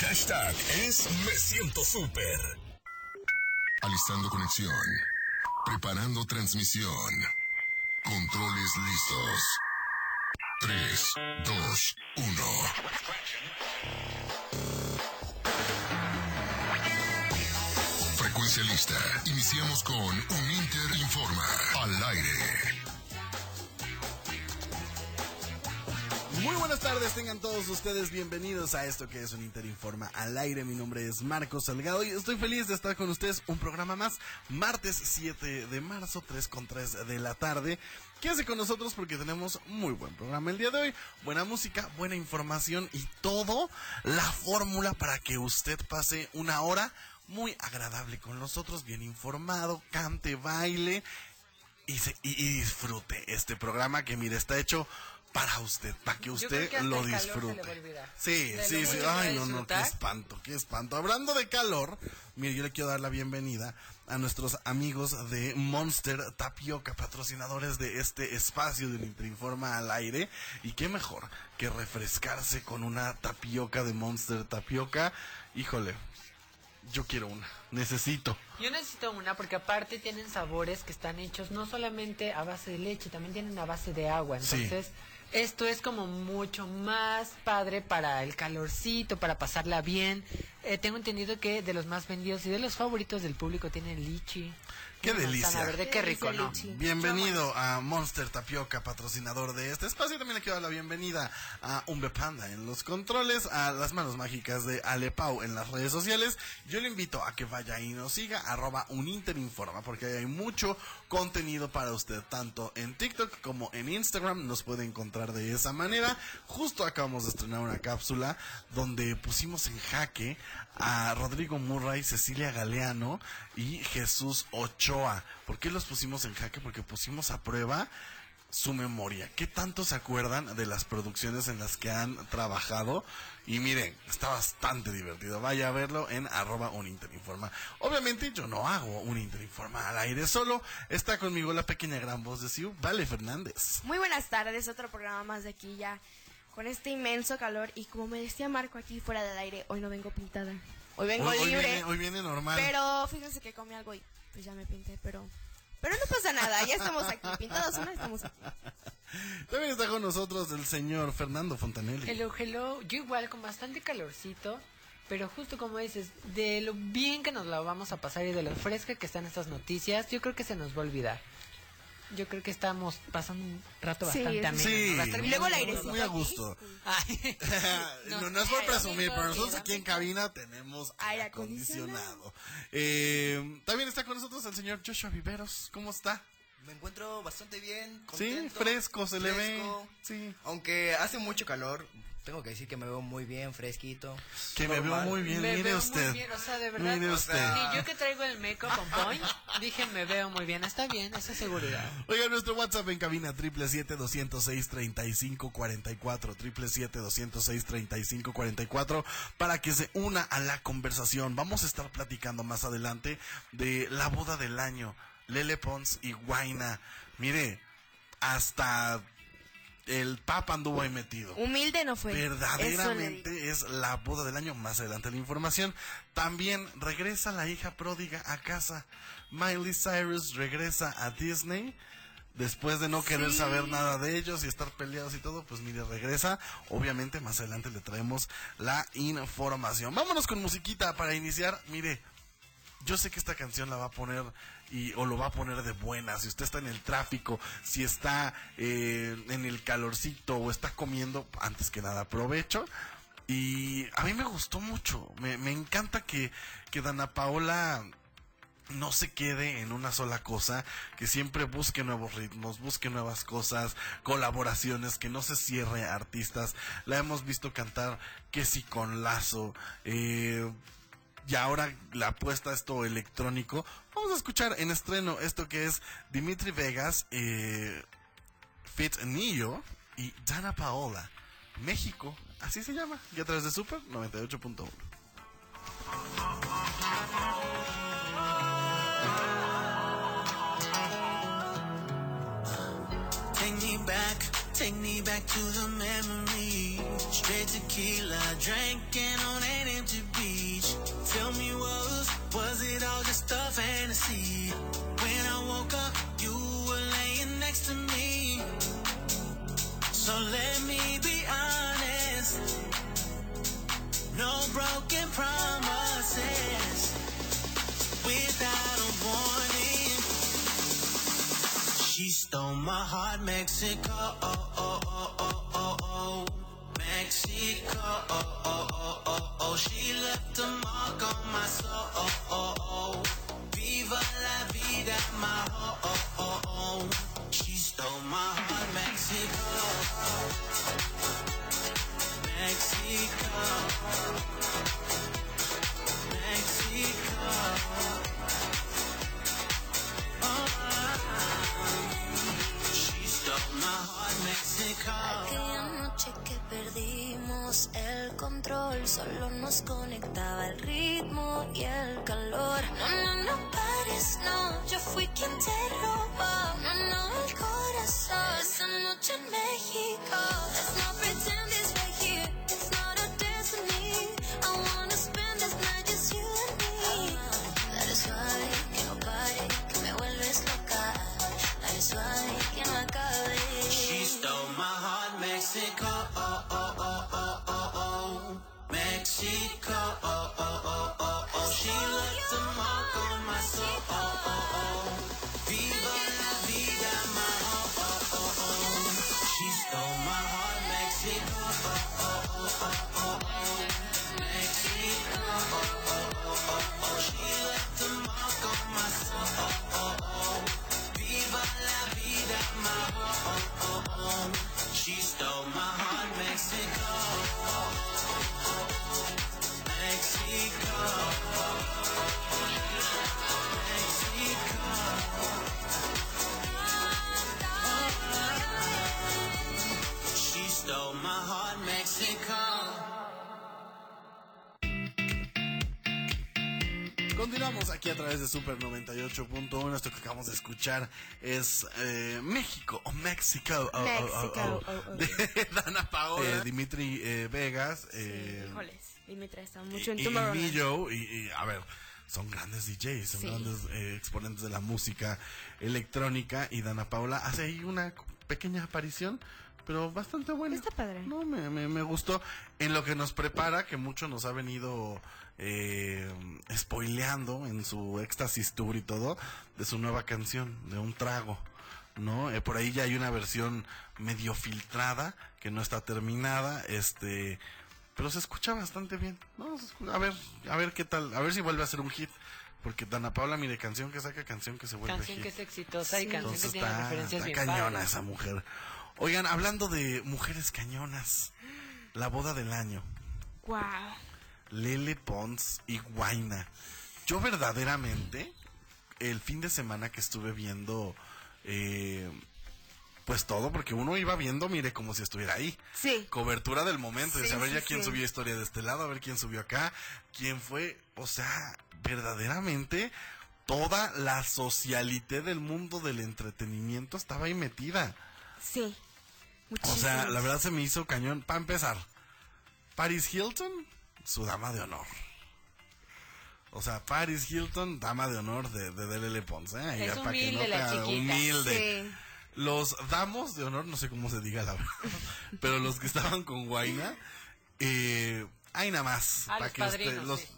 hashtag es Me Siento Super. Alistando conexión. Preparando transmisión. Controles listos. 3, 2, 1. Frecuencia lista. Iniciamos con Un Inter Informa. Al aire. Muy buenas tardes, tengan todos ustedes bienvenidos a esto que es un Interinforma al aire. Mi nombre es Marcos Salgado y estoy feliz de estar con ustedes un programa más, martes 7 de marzo, 3 con 3 de la tarde. Quédese con nosotros porque tenemos muy buen programa el día de hoy, buena música, buena información y todo la fórmula para que usted pase una hora muy agradable con nosotros, bien informado, cante, baile y, se, y, y disfrute este programa que mire está hecho para usted, para que usted que lo disfrute. Sí, De sí, sí. Ay, no, no, qué espanto, qué espanto. Hablando de calor, mire, yo le quiero dar la bienvenida a nuestros amigos de Monster Tapioca, patrocinadores de este espacio del Interinforma al aire. Y qué mejor que refrescarse con una tapioca de Monster Tapioca. Híjole, yo quiero una, necesito. Yo necesito una porque aparte tienen sabores que están hechos no solamente a base de leche, también tienen a base de agua. Sí. Esto es como mucho más padre para el calorcito, para pasarla bien. Eh, tengo entendido que de los más vendidos y de los favoritos del público tienen lichi. Qué delicia. verde, qué rico, ¿no? Bienvenido a Monster Tapioca, patrocinador de este espacio. También le quiero dar la bienvenida a Umbe Panda en los controles, a las manos mágicas de Alepau en las redes sociales. Yo le invito a que vaya y nos siga, arroba uninterinforma, porque ahí hay mucho contenido para usted, tanto en TikTok como en Instagram. Nos puede encontrar de esa manera. Justo acabamos de estrenar una cápsula donde pusimos en jaque a Rodrigo Murray, Cecilia Galeano y Jesús Ochoa. ¿Por qué los pusimos en jaque? Porque pusimos a prueba su memoria. ¿Qué tanto se acuerdan de las producciones en las que han trabajado? Y miren, está bastante divertido. Vaya a verlo en arroba uninterinforma. Obviamente yo no hago un Interinforma al aire solo. Está conmigo la pequeña gran voz de Siu, Vale Fernández. Muy buenas tardes, otro programa más de aquí ya con este inmenso calor y como me decía Marco aquí fuera del aire, hoy no vengo pintada. Hoy vengo Hoy, hoy libre, viene, hoy viene normal. pero fíjense que comí algo y pues ya me pinté, pero pero no pasa nada, ya estamos aquí pintados, ¿no? Estamos aquí. También está con nosotros el señor Fernando Fontanelli. Hello, hello. Yo igual con bastante calorcito, pero justo como dices, de lo bien que nos la vamos a pasar y de lo fresca que están estas noticias, yo creo que se nos va a olvidar. Yo creo que estamos pasando un rato Sí, bastante ameno. sí. Y luego el bien airecito. Muy a gusto. Ay, no, no es por presumir, pero nosotros aquí en cabina tenemos aire Aire acondicionado. Eh, también está con nosotros el señor Joshua Viveros. ¿Cómo está? Me encuentro bastante bien, Sí, contento. fresco, se le ve. Sí. Aunque hace mucho calor, tengo que decir que me veo muy bien, fresquito. Que me veo muy bien, Me mire veo usted. muy bien, o sea, de verdad. Mire o usted. sea, sí, yo que traigo el make-up on point, dije me veo muy bien, está bien, esa es seguridad. Oiga, nuestro WhatsApp en cabina, 777-206-3544, 777-206-3544, para que se una a la conversación. Vamos a estar platicando más adelante de la boda del año, Lele Pons y Guaina. Mire, hasta el Papa anduvo ahí metido. Humilde no fue. Verdaderamente es la boda del año. Más adelante la información. También regresa la hija pródiga a casa. Miley Cyrus regresa a Disney. Después de no querer Sí. saber nada de ellos y estar peleados y todo, pues mire, regresa. Obviamente más adelante le traemos la información. Vámonos con musiquita para iniciar. Mire, yo sé que esta canción la va a poner y o lo va a poner de buena. Si usted está en el tráfico, si está eh, en el calorcito o está comiendo, antes que nada aprovecho. Y a mí me gustó mucho. Me, me encanta que, que Dana Paola no se quede en una sola cosa, que siempre busque nuevos ritmos, busque nuevas cosas, colaboraciones, que no se cierre artistas. La hemos visto cantar que si con Lazo, eh, y ahora la apuesta a esto electrónico. Vamos a escuchar en estreno esto que es Dimitri Vegas, eh, Fit Nio y Dana Paola. México, así se llama, y a través de Super 98.1. Take me back, take me back to the memory. Straight tequila, drinking on an empty see. When I woke up, you were laying next to me. So let me be honest. No broken promises. Without a warning. She stole my heart, Mexico. Oh, oh, oh, oh, oh, oh. Mexico. Oh, oh, oh, oh, oh. She left a mark on my soul. Solo nos conectaba el ritmo y el calor. No, no, no pares, no, yo fui quien te robó. No, no, el corazón. Esa noche en México. Continuamos aquí a través de Super 98.1. Esto que acabamos de escuchar es eh, México o México. oh, oh, oh, oh, oh, oh. De Dana Paola, eh, Dimitri eh, Vegas. eh, Híjoles, Dimitra está y, mucho en y, Tomorrowland. Billo, y, y, a ver, son grandes DJs, son Sí. grandes eh, exponentes de la música electrónica. Y Dana Paola hace ahí una pequeña aparición. Pero bastante buena. Está padre. No, me, me, me gustó. En lo que nos prepara, que mucho nos ha venido eh, spoileando en su éxtasis tour y todo, de su nueva canción, de un trago. ¿no? Eh, por ahí ya hay una versión medio filtrada, que no está terminada, este, pero se escucha bastante bien, ¿no? A ver, a ver qué tal, a ver si vuelve a ser un hit, porque Dana Paula, mire, canción que saca, canción que se vuelve Canción hit. que es exitosa y canción que tiene está, referencias está bien cañona padres. esa mujer. Oigan, hablando de mujeres cañonas, la boda del año, Wow. Lele Pons y Guaina. Yo verdaderamente, el fin de semana que estuve viendo, eh, pues todo, porque uno iba viendo, mire, como si estuviera ahí. Sí. Cobertura del momento, Sí, saber ya quién sí. subió historia de este lado, a ver quién subió acá, quién fue, o sea, verdaderamente toda la socialité del mundo del entretenimiento estaba ahí metida. Sí. O sea, la verdad se me hizo cañón. Para empezar, Paris Hilton, su dama de honor. O sea, Paris Hilton, dama de honor de, de Delele Ponce. ¿eh? Es Ya pa' que humilde la humilde. Sí. Los damos de honor, no sé cómo se diga la verdad, pero los que estaban con Guaina, eh, hay nada más. Pa' los que usted- los- sí.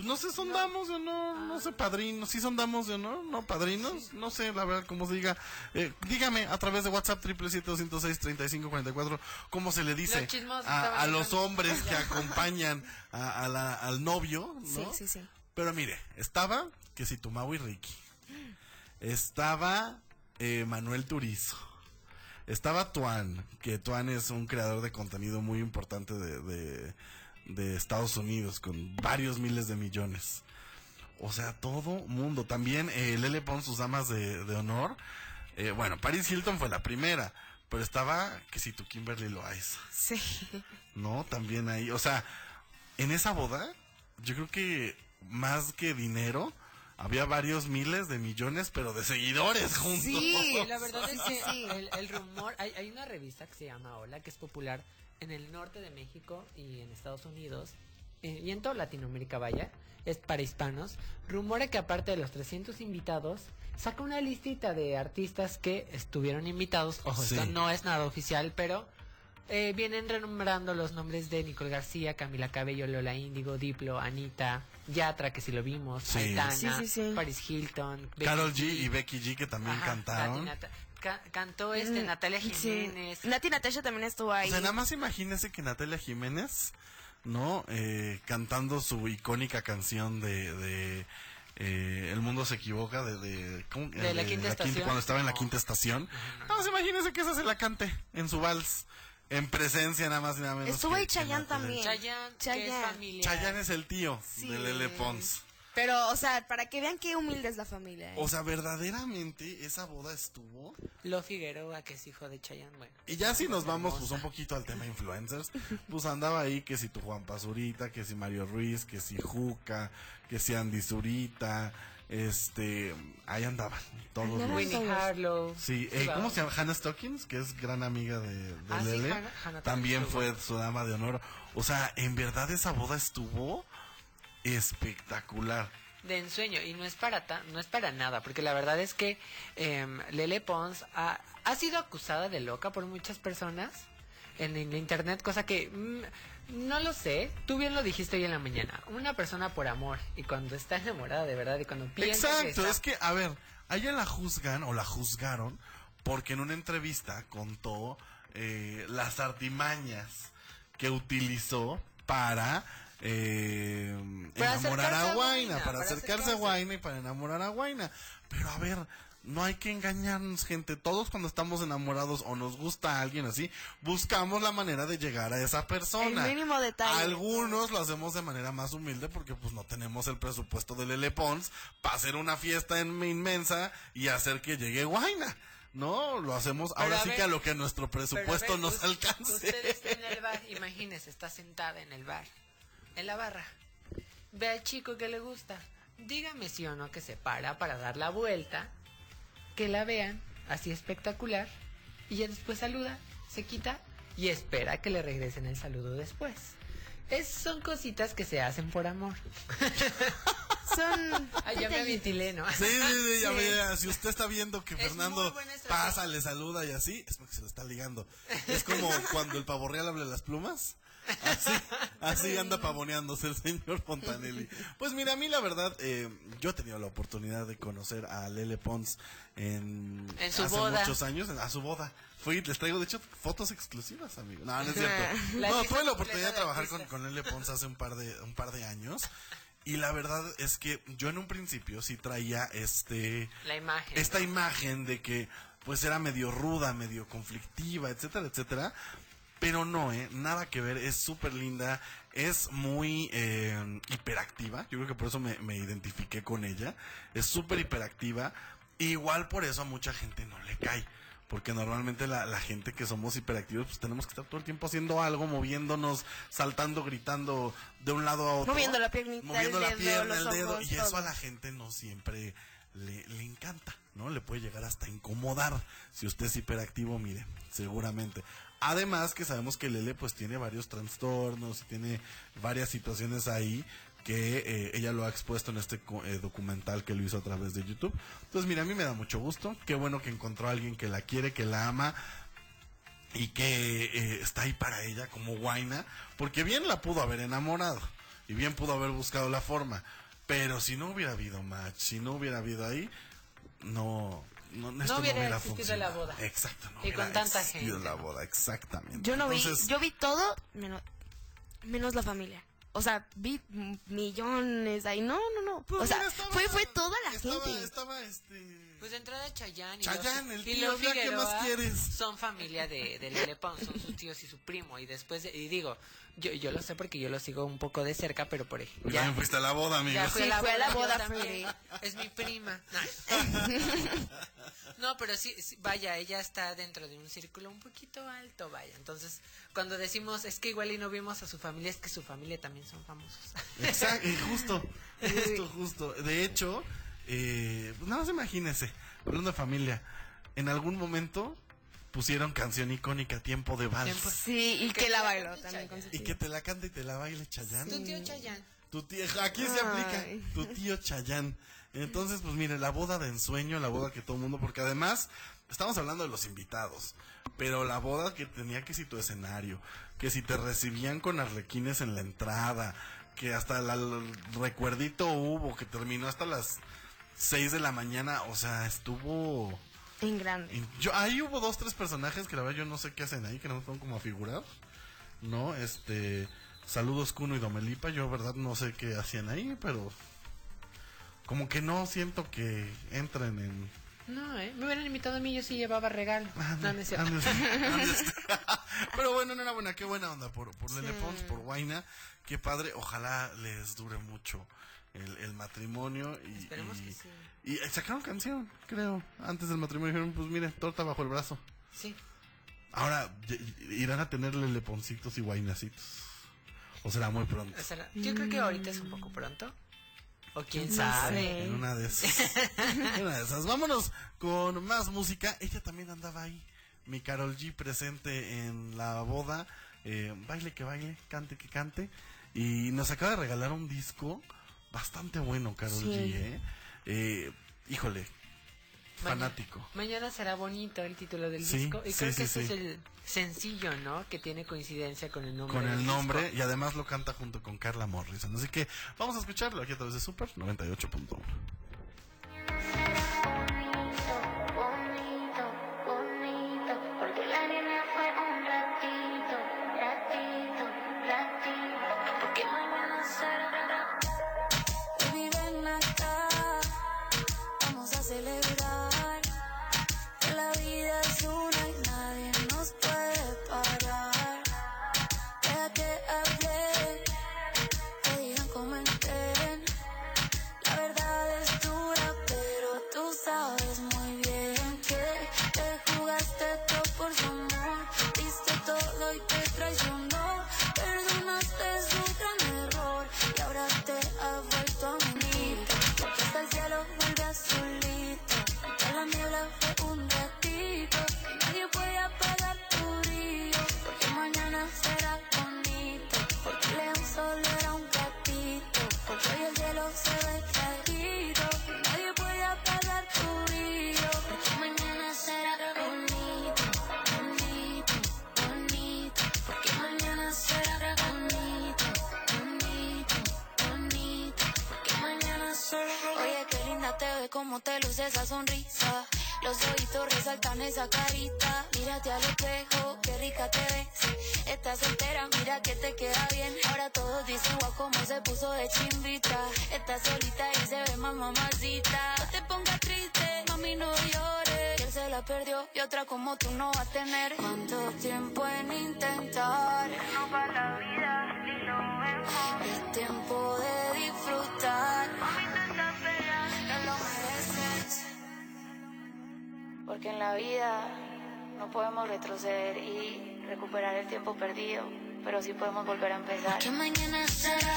Pues no sé, son damos de honor, no sé, padrinos, sí son damos de honor, no padrinos, no sé, la verdad, cómo se diga. Eh, dígame a través de WhatsApp, 777-206-3544, cómo se le dice a, los hombres que acompañan a, a la- al novio, Sí, ¿no? sí, sí. Pero mire, estaba que si tu Mau y Ricky. Estaba eh, Manuel Turizo. Estaba Tuan, que Tuan es un creador de contenido muy importante de, de- de Estados Unidos, con varios miles de millones. O sea, todo mundo. También eh, Lele Pon, sus damas de, de honor. Eh, bueno, Paris Hilton fue la primera, pero estaba que si tu Kimberly Loaiza. Sí. ¿no? También ahí, o sea, en esa boda, yo creo que más que dinero, había varios miles de millones, pero de seguidores juntos. Sí, La verdad es que Sí. el, el rumor, hay, hay una revista que se llama Hola, que es popular en el norte de México y en Estados Unidos, eh, y en toda Latinoamérica vaya, es para hispanos, rumora que aparte de los 300 invitados, saca una listita de artistas que estuvieron invitados. Ojo, Sí. esto no es nada oficial, pero eh, vienen renombrando los nombres de Nicole García, Camila Cabello, Lola Índigo, Diplo, Anita, Yatra, que si lo vimos, Sí. Aitana, Sí, sí, sí. Paris Hilton, Becky Carol G y Becky G que también Ajá, cantaron. Ca- cantó este Mm, Natalia sí. Jiménez. Nati Natasha también estuvo ahí. O sea, nada más imagínese que Natalia Jiménez, ¿no? Eh, cantando su icónica canción de, de eh, El mundo se equivoca, de, de, ¿cómo? De la quinta estación. cuando estaba en la No. quinta estación. Nada más imagínese que esa se la cante en su vals, en presencia nada más y nada menos. Estuvo ahí Chayanne también. Chayanne, es Chayanne. familiar. Chayanne es el tío Sí. de Lele Pons. Pero, o sea, para que vean qué humilde es la familia. ¿eh? O sea, verdaderamente esa boda estuvo Lo Figueroa, que es hijo de Chayanne, bueno. Y ya si nos vamos pues un poquito al tema influencers, pues andaba ahí que si tu Juan Pazurita, que si Mario Ruiz, que si Juca, que si Andy Zurita, este, ahí andaban todos los... Winnie. Harlow. Sí, eh, ¿cómo se llama? Hannah Stockings, que es gran amiga de, de Ah, sí, Lele. Hannah- Hannah también fue su dama de honor. O sea, en verdad esa boda estuvo espectacular. de ensueño y no es para ta- no es para nada porque la verdad es que em, Lele Pons ha, ha sido acusada de loca por muchas personas en, el internet cosa que mm, no lo sé tú bien lo dijiste hoy en la mañana una persona por amor y cuando está enamorada de verdad y cuando piensa que Exacto, está- es que, a ver, a ella la juzgan o la juzgaron porque en una entrevista contó eh, las artimañas que utilizó para eh, enamorar a Guaina, para para acercarse a. Guaina y para enamorar a Guaina. Pero a ver, no hay que engañarnos, gente. Todos cuando estamos enamorados o nos gusta a alguien así, buscamos la manera de llegar a esa persona. El mínimo detalle. Algunos lo hacemos de manera más humilde porque pues no tenemos el presupuesto de Lele Pons para hacer una fiesta en- inmensa y hacer que llegue Guaina. No, lo hacemos Pero ahora a sí ver, que a lo que nuestro presupuesto ver, nos alcance. Usted está en el bar, imagínese, está sentada en el bar, en la barra. Ve al chico que le gusta. Dígame si o no que se para para dar la vuelta, que la vean, así espectacular, y ya después saluda, se quita y espera que le regresen el saludo después. Es, son cositas que se hacen por amor. Son. Ay, ya me detallitos. ventilé, ¿no? Sí, sí, sí, ya Sí. ve, si usted está viendo que Es Fernando pasa, le saluda y así, es porque se lo está ligando. Es como cuando el pavo real habla de las plumas. Así, así anda pavoneándose el señor Fontanelli. Pues mira, a mí la verdad, eh, yo he tenido la oportunidad de conocer a Lele Pons en, En su hace boda. muchos años, en- a su boda. Fui, les traigo de hecho fotos exclusivas, amigo. No, no es cierto. La No, tuve la oportunidad de trabajar con, Lele Pons hace un par de, un par de años. Y la verdad es que yo en un principio sí traía este La imagen. esta ¿no? imagen de que pues era medio ruda, medio conflictiva, etcétera, etcétera. Pero no, ¿eh? Nada que ver, es súper linda, es muy eh, hiperactiva, yo creo que por eso me, me identifiqué con ella, es súper hiperactiva, igual por eso a mucha gente no le cae, porque normalmente la, la gente que somos hiperactivos pues tenemos que estar todo el tiempo haciendo algo, moviéndonos, saltando, gritando de un lado a otro. Moviendo la piernita, moviendo el la dedo, pierna, los el dedo, ojos, y eso todo. a la gente no siempre le, le encanta, ¿no? Le puede llegar hasta incomodar. Si usted es hiperactivo, mire, seguramente. Además que sabemos que Lele pues tiene varios trastornos, tiene varias situaciones ahí que eh, ella lo ha expuesto en este eh, documental que lo hizo a través de YouTube. Entonces, mira, a mí me da mucho gusto. Qué bueno que encontró a alguien que la quiere, que la ama y que eh, está ahí para ella como Guaina, porque bien la pudo haber enamorado y bien pudo haber buscado la forma, pero si no hubiera habido match, si no hubiera habido ahí, no, no, esto hubiera existido funcionado. la boda. Exacto, no Y con hubiera tanta existido gente. la boda, exactamente. Yo no vi, Entonces, yo vi todo menos, menos la familia. O sea, vi millones ahí. No, no, no. pues o sea, estaba- fue, fue toda la estaba, gente. Estaba este Pues de entrada Chayanne y Chayanne, los, el y tío, los ya, ¿qué más quieres? son familia de, de Lele Pons, son sus tíos y su primo. Y después, de- y digo, yo, yo lo sé porque yo lo sigo un poco de cerca, pero por ejemplo. También fuiste a la boda, amigo. Ya fui a Sí, la fue a la boda, también. Es mi prima. No, pero sí, sí, vaya, ella está dentro de un círculo un poquito alto, vaya. Entonces, cuando decimos es que igual y no vimos a su familia, es que su familia también son famosos. Exacto, y justo, justo, justo. De hecho, eh, pues nada más imagínese, hablando de familia, en algún momento pusieron canción icónica, Tiempo de Vals. Tiempo. Sí, y que la bailó también con su Y que te la cante y te la baile Chayanne. Tu tío Chayanne. Tu tío, aquí se Ay. aplica tu tío Chayán. Entonces, pues mire, la boda de ensueño, la boda que todo el mundo, porque además estamos hablando de los invitados, pero la boda que tenía que si tu escenario, que si te recibían con arlequines en la entrada, que hasta la- el recuerdito hubo, que terminó hasta las 6 de la mañana, o sea, estuvo... En grande. in- Yo, ahí hubo dos, tres personajes que la verdad yo no sé qué hacen ahí, que no son como a figurar. ¿no? Este, saludos Cuno y Domelipa, yo verdad no sé qué hacían ahí, pero como que no siento que entren en... No, ¿eh? Me hubieran invitado a mí, yo sí llevaba regalo. No, no. Andes- andes- pero bueno, enhorabuena, qué buena onda por, por Lele Pons, por Guaina, qué padre, ojalá les dure mucho el, el matrimonio y, Esperemos y, que sí. y sacaron canción, creo, antes del matrimonio dijeron, pues mire, torta bajo el brazo. Sí. Ahora, irán a tener leleponcitos y guainacitos. O será muy pronto. O sea, yo creo que ahorita es un poco pronto. O quién No sabe. sé. En una de esas. En una de esas. Vámonos con más música. Ella también andaba ahí. Mi Carol G presente en la boda. Eh, baile que baile, cante que cante. Y nos acaba de regalar un disco bastante bueno, Carol Sí. G. ¿eh? Eh, híjole, fanático. Mañana será bonito el título del Sí, disco. Y sí, creo sí, que este sí. es el sencillo, ¿no? Que tiene coincidencia con el nombre. Con el nombre disco. y además lo canta junto con Carla Morrison. Así que vamos a escucharlo aquí a través de Super 98.1. como te luce esa sonrisa. Los ojitos resaltan esa carita. Mírate al espejo, qué rica te ves. Estás soltera, mira que te queda bien. Ahora todos dicen guau como se puso de chimbita. Estás solita y se ve más mamacita. No te pongas triste, mami no llores. Que él se la perdió y otra como tú no va a tener. ¿Cuánto tiempo en intentar? No para la vida, ni lo mejor. Es tiempo de disfrutar. Mami, Porque en la vida no podemos retroceder y recuperar el tiempo perdido, pero sí podemos volver a empezar. Mañana será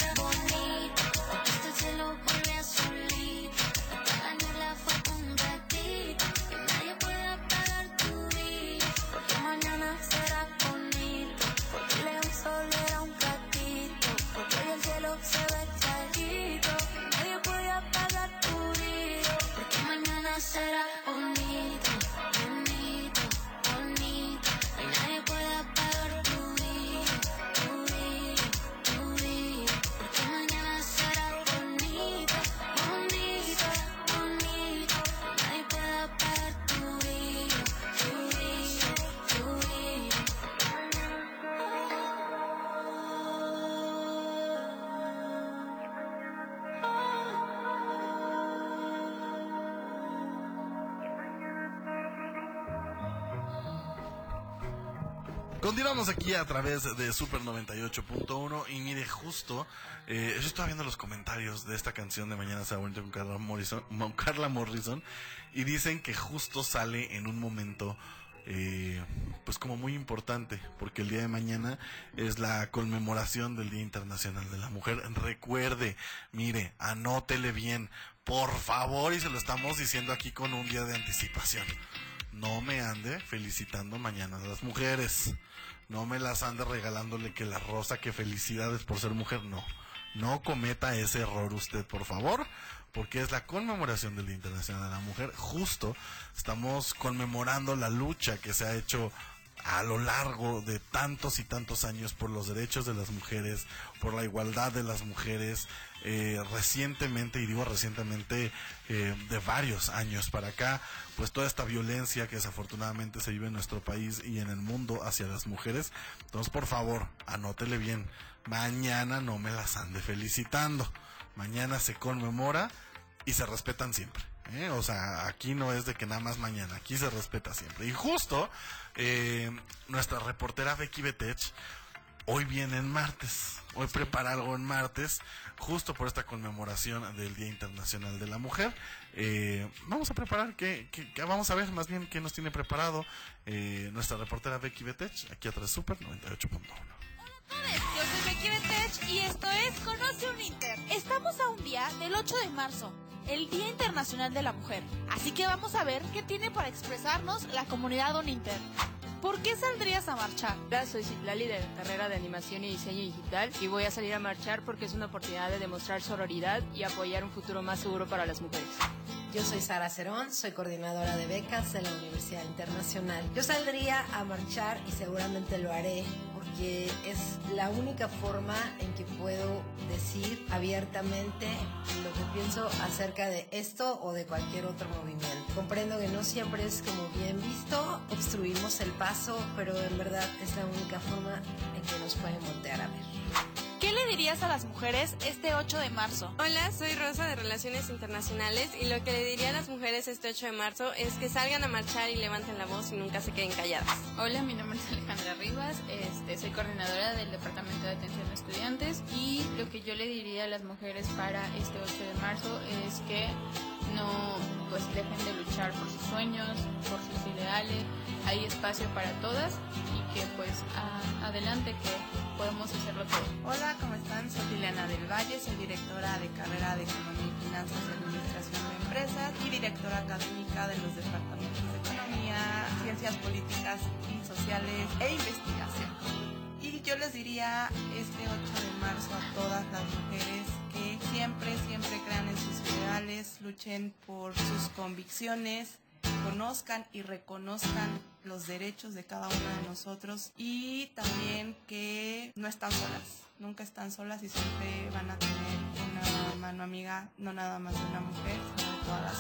Continuamos aquí a través de Super 98.1 y mire justo, eh, yo estaba viendo los comentarios de esta canción de Mañana se con Carla Morrison, con Carla Morrison y dicen que justo sale en un momento eh, pues como muy importante porque el día de mañana es la conmemoración del Día Internacional de la Mujer. Recuerde, mire, anótele bien, por favor y se lo estamos diciendo aquí con un día de anticipación. No me ande felicitando mañana a las mujeres. No me las ande regalándole que la rosa, que felicidades por ser mujer. No, no cometa ese error usted, por favor, porque es la conmemoración del Día Internacional de la Mujer. Justo estamos conmemorando la lucha que se ha hecho a lo largo de tantos y tantos años por los derechos de las mujeres, por la igualdad de las mujeres, eh, recientemente, y digo recientemente, eh, de varios años para acá, pues toda esta violencia que desafortunadamente se vive en nuestro país y en el mundo hacia las mujeres. Entonces, por favor, anótele bien, mañana no me las ande felicitando, mañana se conmemora y se respetan siempre. ¿eh? O sea, aquí no es de que nada más mañana, aquí se respeta siempre. Y justo eh, nuestra reportera Becky Betech hoy viene en martes, hoy prepara algo en martes, justo por esta conmemoración del Día Internacional de la Mujer. Eh, vamos a preparar, que, vamos a ver más bien qué nos tiene preparado eh, nuestra reportera Becky Betech, aquí atrás Super 98.1. Yo soy Becky Betech y esto es Conoce un Inter. Estamos a un día del 8 de marzo, el Día Internacional de la Mujer. Así que vamos a ver qué tiene para expresarnos la comunidad Uninter. ¿Por qué saldrías a marchar? Soy Citlali de la carrera de animación y diseño digital y voy a salir a marchar porque es una oportunidad de demostrar sororidad y apoyar un futuro más seguro para las mujeres. Yo soy Sara Cerón, soy coordinadora de becas de la Universidad Internacional. Yo saldría a marchar y seguramente lo haré porque es la única forma en que puedo decir abiertamente lo que pienso acerca de esto o de cualquier otro movimiento. Comprendo que no siempre es como bien visto, obstruimos el paso, pero en verdad es la única forma en que nos pueden voltear a ver. ¿Qué le dirías a las mujeres este 8 de marzo? Hola, soy Rosa de Relaciones Internacionales y lo que le diría a las mujeres este 8 de marzo es que salgan a marchar y levanten la voz y nunca se queden calladas. Hola, mi nombre es Alejandra Rivas, este, soy coordinadora del Departamento de Atención a Estudiantes y lo que yo le diría a las mujeres para este 8 de marzo es que no pues dejen de luchar por sus sueños, por sus ideales, hay espacio para todas y que pues adelante que podemos hacerlo todo. Hola, ¿cómo están? Soy Liliana del Valle, soy directora de carrera de Economía y Finanzas y Administración de Empresas y directora académica de los departamentos de Economía, Ciencias Políticas y Sociales e Investigación. Y yo les diría este 8 de marzo a todas las mujeres que siempre, siempre crean en sus ideales, luchen por sus convicciones, conozcan y reconozcan los derechos de cada una de nosotros y también que no están solas, nunca están solas y siempre van a tener una mano amiga, no nada más de una mujer, sino de toda la.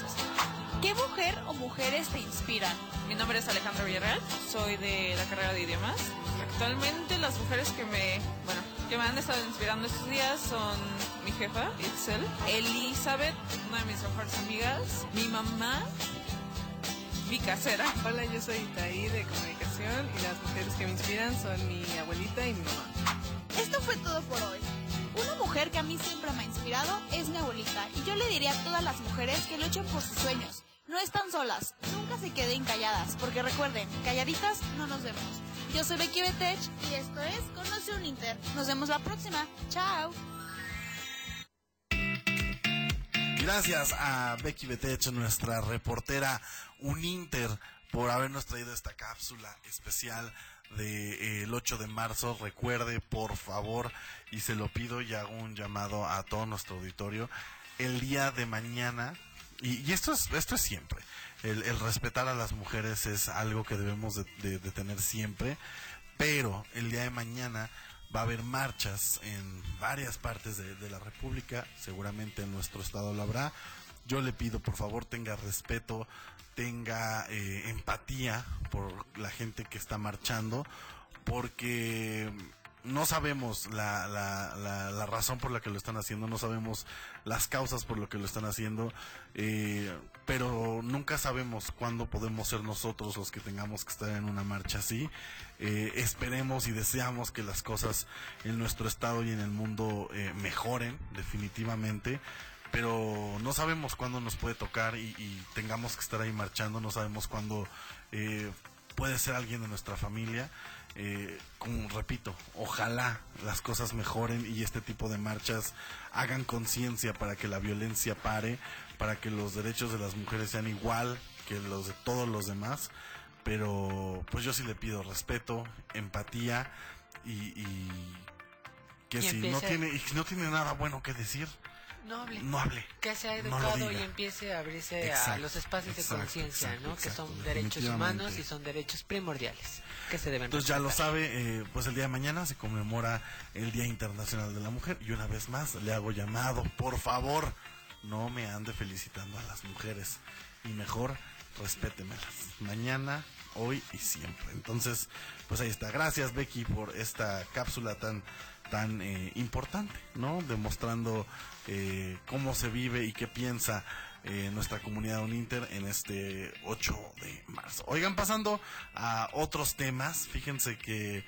¿Qué mujer o mujeres te inspiran? Mi nombre es Alejandra Villarreal, soy de la carrera de idiomas. Actualmente las mujeres que me, bueno, que me han estado inspirando estos días son mi jefa, Itzel, Elizabeth, una de mis mejores amigas, mi mamá, Hola, yo soy Itaí de comunicación y las mujeres que me inspiran son mi abuelita y mi mamá. Esto fue todo por hoy. Una mujer que a mí siempre me ha inspirado es mi abuelita y yo le diría a todas las mujeres que luchen por sus sueños. No están solas, nunca se queden calladas, porque recuerden, calladitas no nos vemos. Yo soy Becky Betech y esto es Conoce un Inter. Nos vemos la próxima. Chao. Gracias a Becky Betech, nuestra reportera Uninter, por habernos traído esta cápsula especial del 8 de marzo. Recuerde, por favor, y se lo pido y hago un llamado a todo nuestro auditorio, el día de mañana, y, esto, es, esto es siempre, el, respetar a las mujeres es algo que debemos de, de- de tener siempre, pero el día de mañana va a haber marchas en varias partes de, la República, seguramente en nuestro estado lo habrá. Yo le pido, por favor, tenga respeto, tenga eh, empatía por la gente que está marchando, porque no sabemos la, la, la, la razón por la que lo están haciendo, no sabemos las causas por lo que lo están haciendo, eh, pero nunca sabemos cuándo podemos ser nosotros los que tengamos que estar en una marcha así. Eh, esperemos y deseamos que las cosas en nuestro estado y en el mundo eh, mejoren definitivamente pero no sabemos cuándo nos puede tocar y, y tengamos que estar ahí marchando, no sabemos cuándo eh, puede ser alguien de nuestra familia. Eh, como repito, ojalá las cosas mejoren y este tipo de marchas hagan conciencia para que la violencia pare, para que los derechos de las mujeres sean igual que los de todos los demás, pero pues yo sí le pido respeto, empatía y, y que Y si no tiene y si no tiene nada bueno que decir, No hable. no hable. Que sea no educado y empiece a abrirse a los espacios de conciencia, exacto, ¿no? Que son derechos humanos y son derechos primordiales que se deben Entonces ya lo sabe, eh, pues el día de mañana se conmemora el Día Internacional de la Mujer y una vez más le hago llamado, por favor, no me ande felicitando a las mujeres y mejor respétemelas. Mañana, hoy y siempre. Entonces, pues ahí está. Gracias Becky por esta cápsula tan tan eh, importante, ¿no? Demostrando eh, cómo se vive y qué piensa eh, nuestra comunidad Uninter en este 8 de marzo. Oigan, pasando a otros temas, fíjense que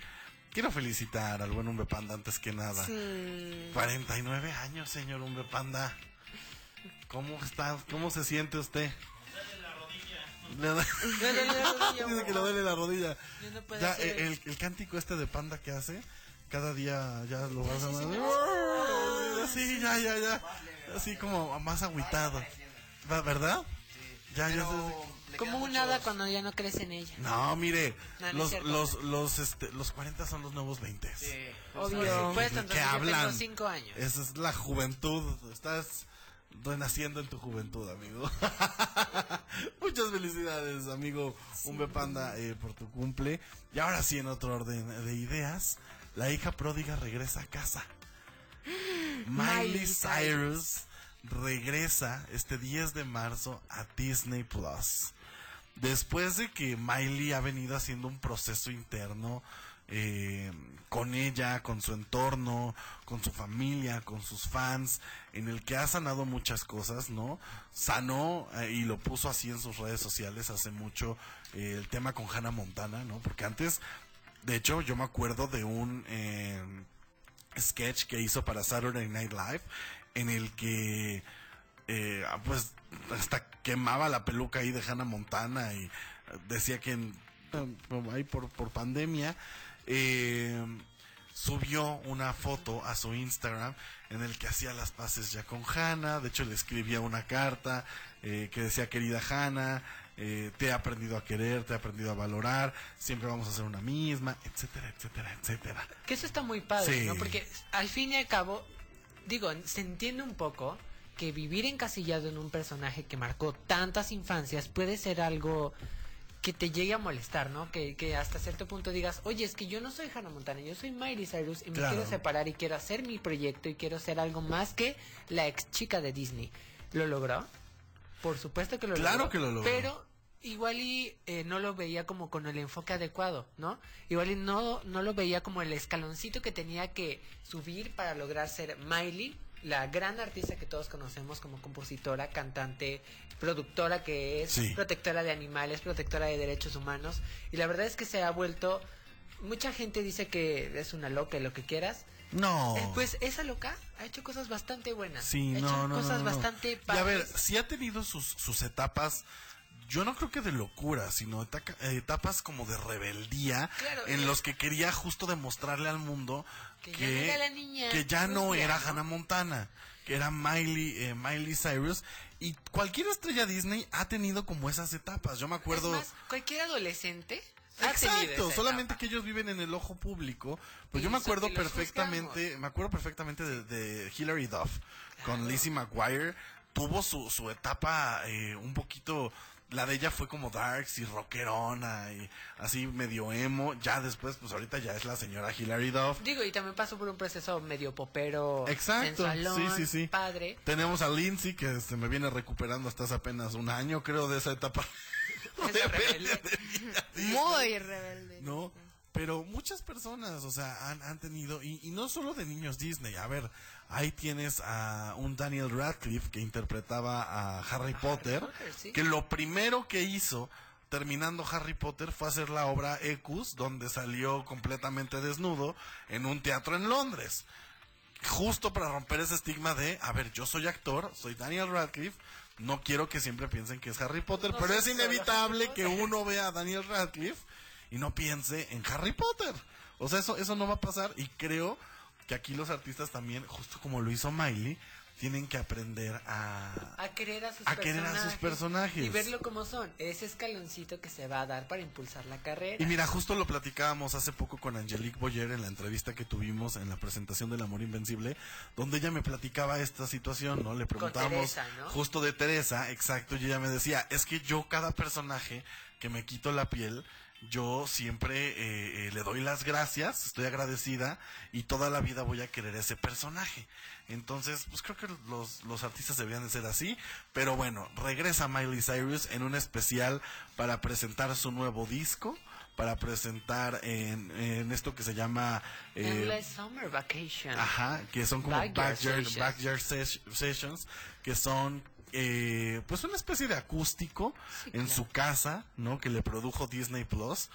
quiero felicitar al buen Umbe Panda antes que nada. Sí. 49 años, señor Umbe Panda. ¿Cómo está? ¿Cómo se siente usted? Le da- Duele la rodilla, Dice que le duele la rodilla. Ya no eh, el, el cántico este de panda que hace, cada día ya lo vas a sí, sí. Así, ya, ya, ya. Así como más agüitado. ¿Verdad? Ya, ya. Como un hada cuando ya no crece en ella. No, mire, No, no es los, cierto. los, los, este, los 40 son los nuevos 20. Obvio. Pues, que, hablan. cinco años. Esa es la juventud. Estás renaciendo en tu juventud, amigo. Muchas felicidades, amigo Umbe Panda, eh, por tu cumple. Y ahora sí, en otro orden de ideas, la hija pródiga regresa a casa. Miley Cyrus regresa este 10 de marzo a Disney Plus. Después de que Miley ha venido haciendo un proceso interno eh, con ella, con su entorno, con su familia, con sus fans, en el que ha sanado muchas cosas, ¿no? Sanó eh, y lo puso así en sus redes sociales hace mucho eh, el tema con Hannah Montana, ¿no? Porque antes, de hecho, yo me acuerdo de un... eh, sketch que hizo para Saturday Night Live en el que eh, ah, pues hasta quemaba la peluca ahí de Hannah Montana y eh, decía que en- ahí por, por pandemia eh, subió una foto a su Instagram en el que hacía las paces ya con Hannah, de hecho le escribía una carta que decía querida Hannah, eh, te he aprendido a querer, te he aprendido a valorar, siempre vamos a ser una misma, etcétera, etcétera, etcétera. Que eso está muy padre, Sí. ¿no? Porque al fin y al cabo, digo, se entiende un poco que vivir encasillado en un personaje que marcó tantas infancias puede ser algo que te llegue a molestar, ¿no? Que, que hasta cierto punto digas, oye, es que yo no soy Hannah Montana, yo soy Miley Cyrus y me Claro. quiero separar y quiero hacer mi proyecto y quiero ser algo más que la ex chica de Disney. ¿Lo logró? Por supuesto que lo Claro logró. que lo logró. Pero igual y eh, no lo veía como con el enfoque adecuado, ¿no? Igual y no, no lo veía como el escaloncito que tenía que subir para lograr ser Miley, la gran artista que todos conocemos como compositora, cantante, productora que es, Sí. protectora de animales, protectora de derechos humanos. Y la verdad es que se ha vuelto... Mucha gente dice que es una loca, y lo que quieras. No. Eh, pues esa loca ha hecho cosas bastante buenas. Sí, ha no, hecho no, cosas no, no. bastante Y a ver, sí ha tenido sus, sus etapas, yo no creo que de locura, sino etaca- etapas como de rebeldía, Claro, en los que quería justo demostrarle al mundo Que que, ya no era la niña que ya no rubia, era ¿no? Hannah Montana, que era Miley, eh, Miley Cyrus. Y cualquier estrella Disney ha tenido como esas etapas. Yo me acuerdo... Es más, cualquier adolescente Exacto, esa solamente que ellos viven en el ojo público. Pues yo me acuerdo perfectamente, me acuerdo perfectamente de, de Hilary Duff con Lizzie McGuire. Tuvo su, su etapa eh, un poquito, la de ella fue como darks y rockerona y así medio emo. Ya después, pues ahorita ya es la señora Hilary Duff. Digo, y también pasó por un proceso medio popero, Exacto, sensualón, sí, sí, sí. padre. Tenemos a Lindsay que se me viene recuperando hasta hace apenas un año, creo, de esa etapa. Muy rebelde. ¿no? Pero muchas personas, o sea, han, han tenido, y, y no solo de niños Disney, a ver, ahí tienes a un Daniel Radcliffe que interpretaba a Harry Potter, Potter, sí. que lo primero que hizo terminando Harry Potter fue hacer la obra Ecus, donde salió completamente desnudo en un teatro en Londres. Justo para romper ese estigma de, a ver, yo soy actor, soy Daniel Radcliffe, no quiero que siempre piensen que es Harry Potter, No pero es inevitable que uno vea a Daniel Radcliffe y no piense en Harry Potter. O sea, eso, eso no va a pasar y creo que aquí los artistas también, justo como lo hizo Miley, tienen que aprender a... A querer a sus A querer a sus personajes. Y verlo como son. Ese escaloncito que se va a dar para impulsar la carrera. Y mira, justo lo platicábamos hace poco con Angelique Boyer en la entrevista que tuvimos en la presentación del Amor Invencible, donde ella me platicaba esta situación, ¿no? Le preguntábamos Teresa, ¿no? justo de Teresa, exacto, y ella me decía, es que yo cada personaje que me quito la piel, yo siempre eh, eh, le doy las gracias, estoy agradecida y toda la vida voy a querer ese personaje. Entonces, pues creo que los, los artistas debían de ser así, pero bueno, regresa Miley Cyrus en un especial para presentar su nuevo disco, para presentar en, en esto que se llama... eh, Endless Summer Vacation. Ajá, que son como Backyard backyard, sessions. backyard ses- sessions, que son eh, pues una especie de acústico en su casa, ¿no? Que le produjo Disney Plus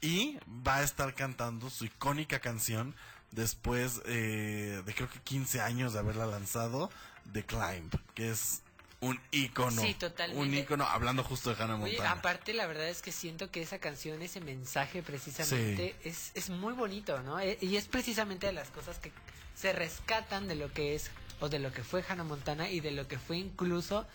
y va a estar cantando su icónica canción después eh, de creo que 15 años de haberla lanzado, The Climb, que es un ícono, Sí, totalmente. un ícono, hablando justo de Hannah Oye, Montana. aparte la verdad es que siento que esa canción, ese mensaje precisamente es, es muy bonito, ¿no? E- Y es precisamente de las cosas que se rescatan de lo que es o de lo que fue Hannah Montana y de lo que fue incluso,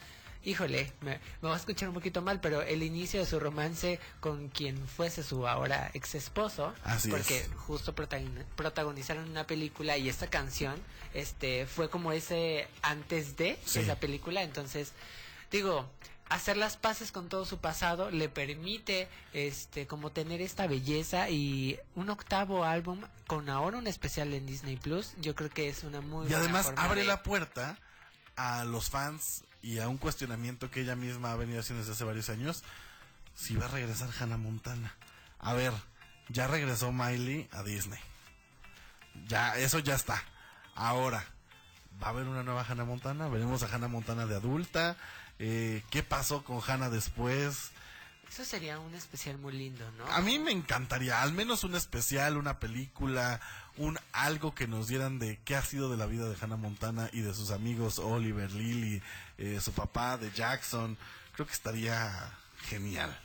híjole, me, me va a escuchar un poquito mal, pero el inicio de su romance con quien fuese su ahora ex esposo, Así porque es. justo protagon- protagonizaron una película y esta canción este fue como ese antes de Sí. esa película, entonces digo, hacer las paces con todo su pasado le permite este como tener esta belleza y un octavo álbum con ahora un especial en Disney Plus, yo creo que es una muy Y buena además forma abre de- la puerta a los fans y a un cuestionamiento que ella misma ha venido haciendo desde hace varios años. Si va a regresar Hannah Montana. A ver, ya regresó Miley a Disney. Ya, eso ya está. Ahora, ¿va a haber una nueva Hannah Montana? Veremos a Hannah Montana de adulta. Eh, ¿Qué pasó con Hannah después? Eso sería un especial muy lindo, ¿no? A mí me encantaría, al menos un especial, una película, un algo que nos dieran de qué ha sido de la vida de Hannah Montana y de sus amigos Oliver, Lily, eh, su papá, de Jackson. Creo que estaría genial.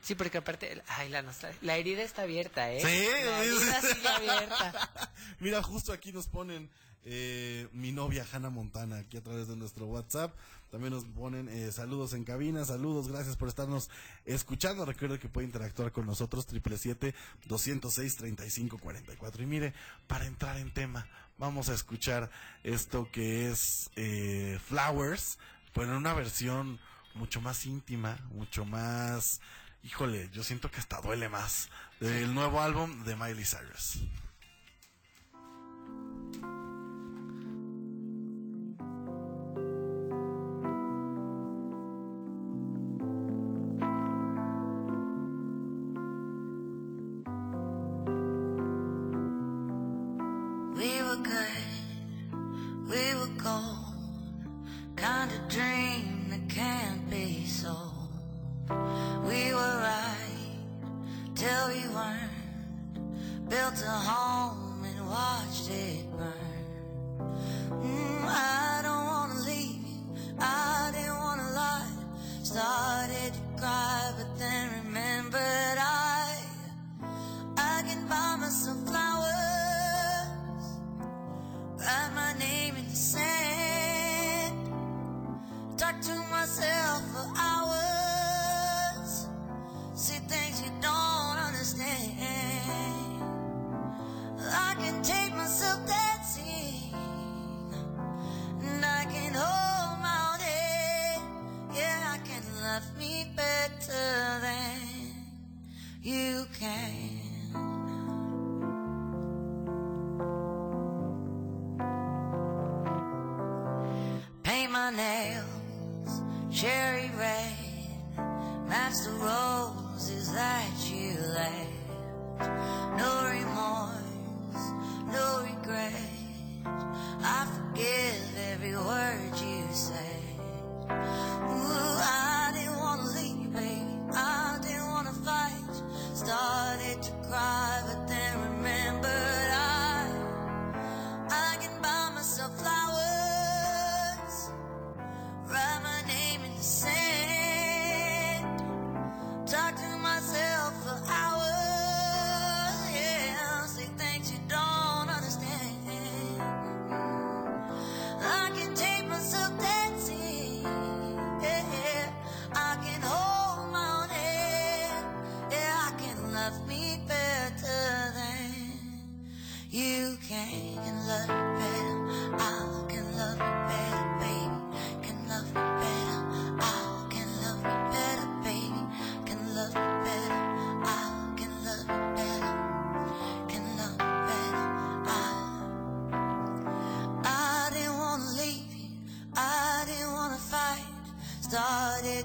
Sí, porque aparte, ay, la, herida está abierta, ¿eh? Sí, la herida sigue abierta. Mira, justo aquí nos ponen eh, mi novia Hannah Montana, aquí a través de nuestro WhatsApp. También nos ponen eh, saludos en cabina, saludos, gracias por estarnos escuchando. Recuerda que puede interactuar con nosotros, 777-206-3544. Y mire, para entrar en tema, vamos a escuchar esto que es eh, Flowers, pero en una versión mucho más íntima, mucho más... Híjole, yo siento que hasta duele más. Del nuevo álbum de Miley Cyrus. Talk to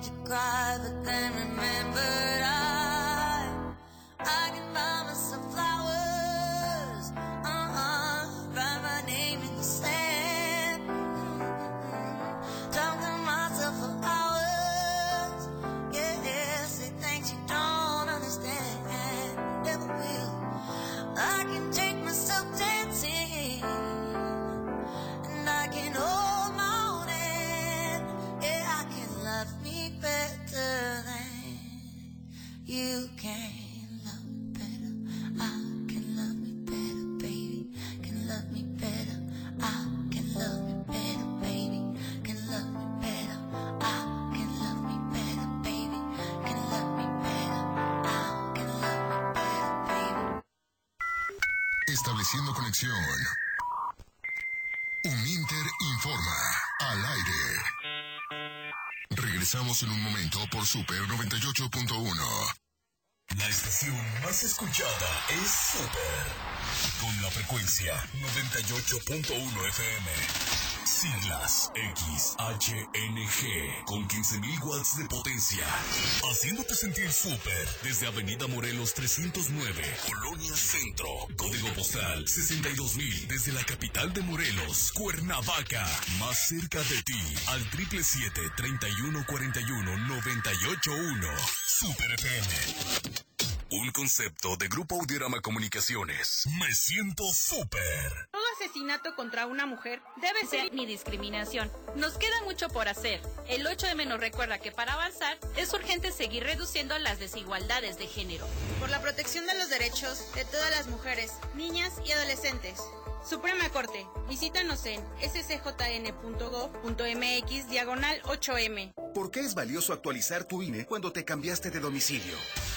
to cry, but then remember. En un momento por Super 98.1. La estación más escuchada es Super. Con la frecuencia 98.1 FM. Siglas XHNG con 15.000 watts de potencia. Haciéndote sentir súper desde Avenida Morelos 309, Colonia Centro. Código postal 62.000 desde la capital de Morelos, Cuernavaca. Más cerca de ti al 777-3141-981. Super FM. Un concepto de Grupo Audiorama Comunicaciones. Me siento súper. Todo asesinato contra una mujer debe ser ni discriminación. Nos queda mucho por hacer. El 8M nos recuerda que para avanzar es urgente seguir reduciendo las desigualdades de género. Por la protección de los derechos de todas las mujeres, niñas y adolescentes. Suprema Corte, visítanos en scjn.gov.mx diagonal 8M. ¿Por qué es valioso actualizar tu INE cuando te cambiaste de domicilio?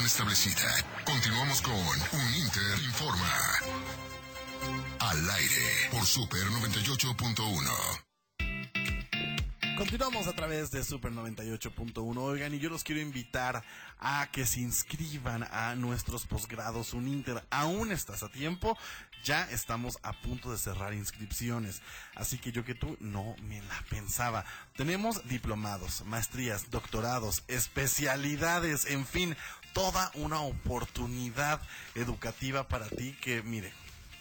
Establecida. Continuamos con Uninter Informa. Al aire por Super 98.1. Continuamos a través de Super 98.1. Oigan, y yo los quiero invitar a que se inscriban a nuestros posgrados Uninter. Aún estás a tiempo, ya estamos a punto de cerrar inscripciones. Así que yo que tú no me la pensaba. Tenemos diplomados, maestrías, doctorados, especialidades, en fin, toda una oportunidad educativa para ti que, mire,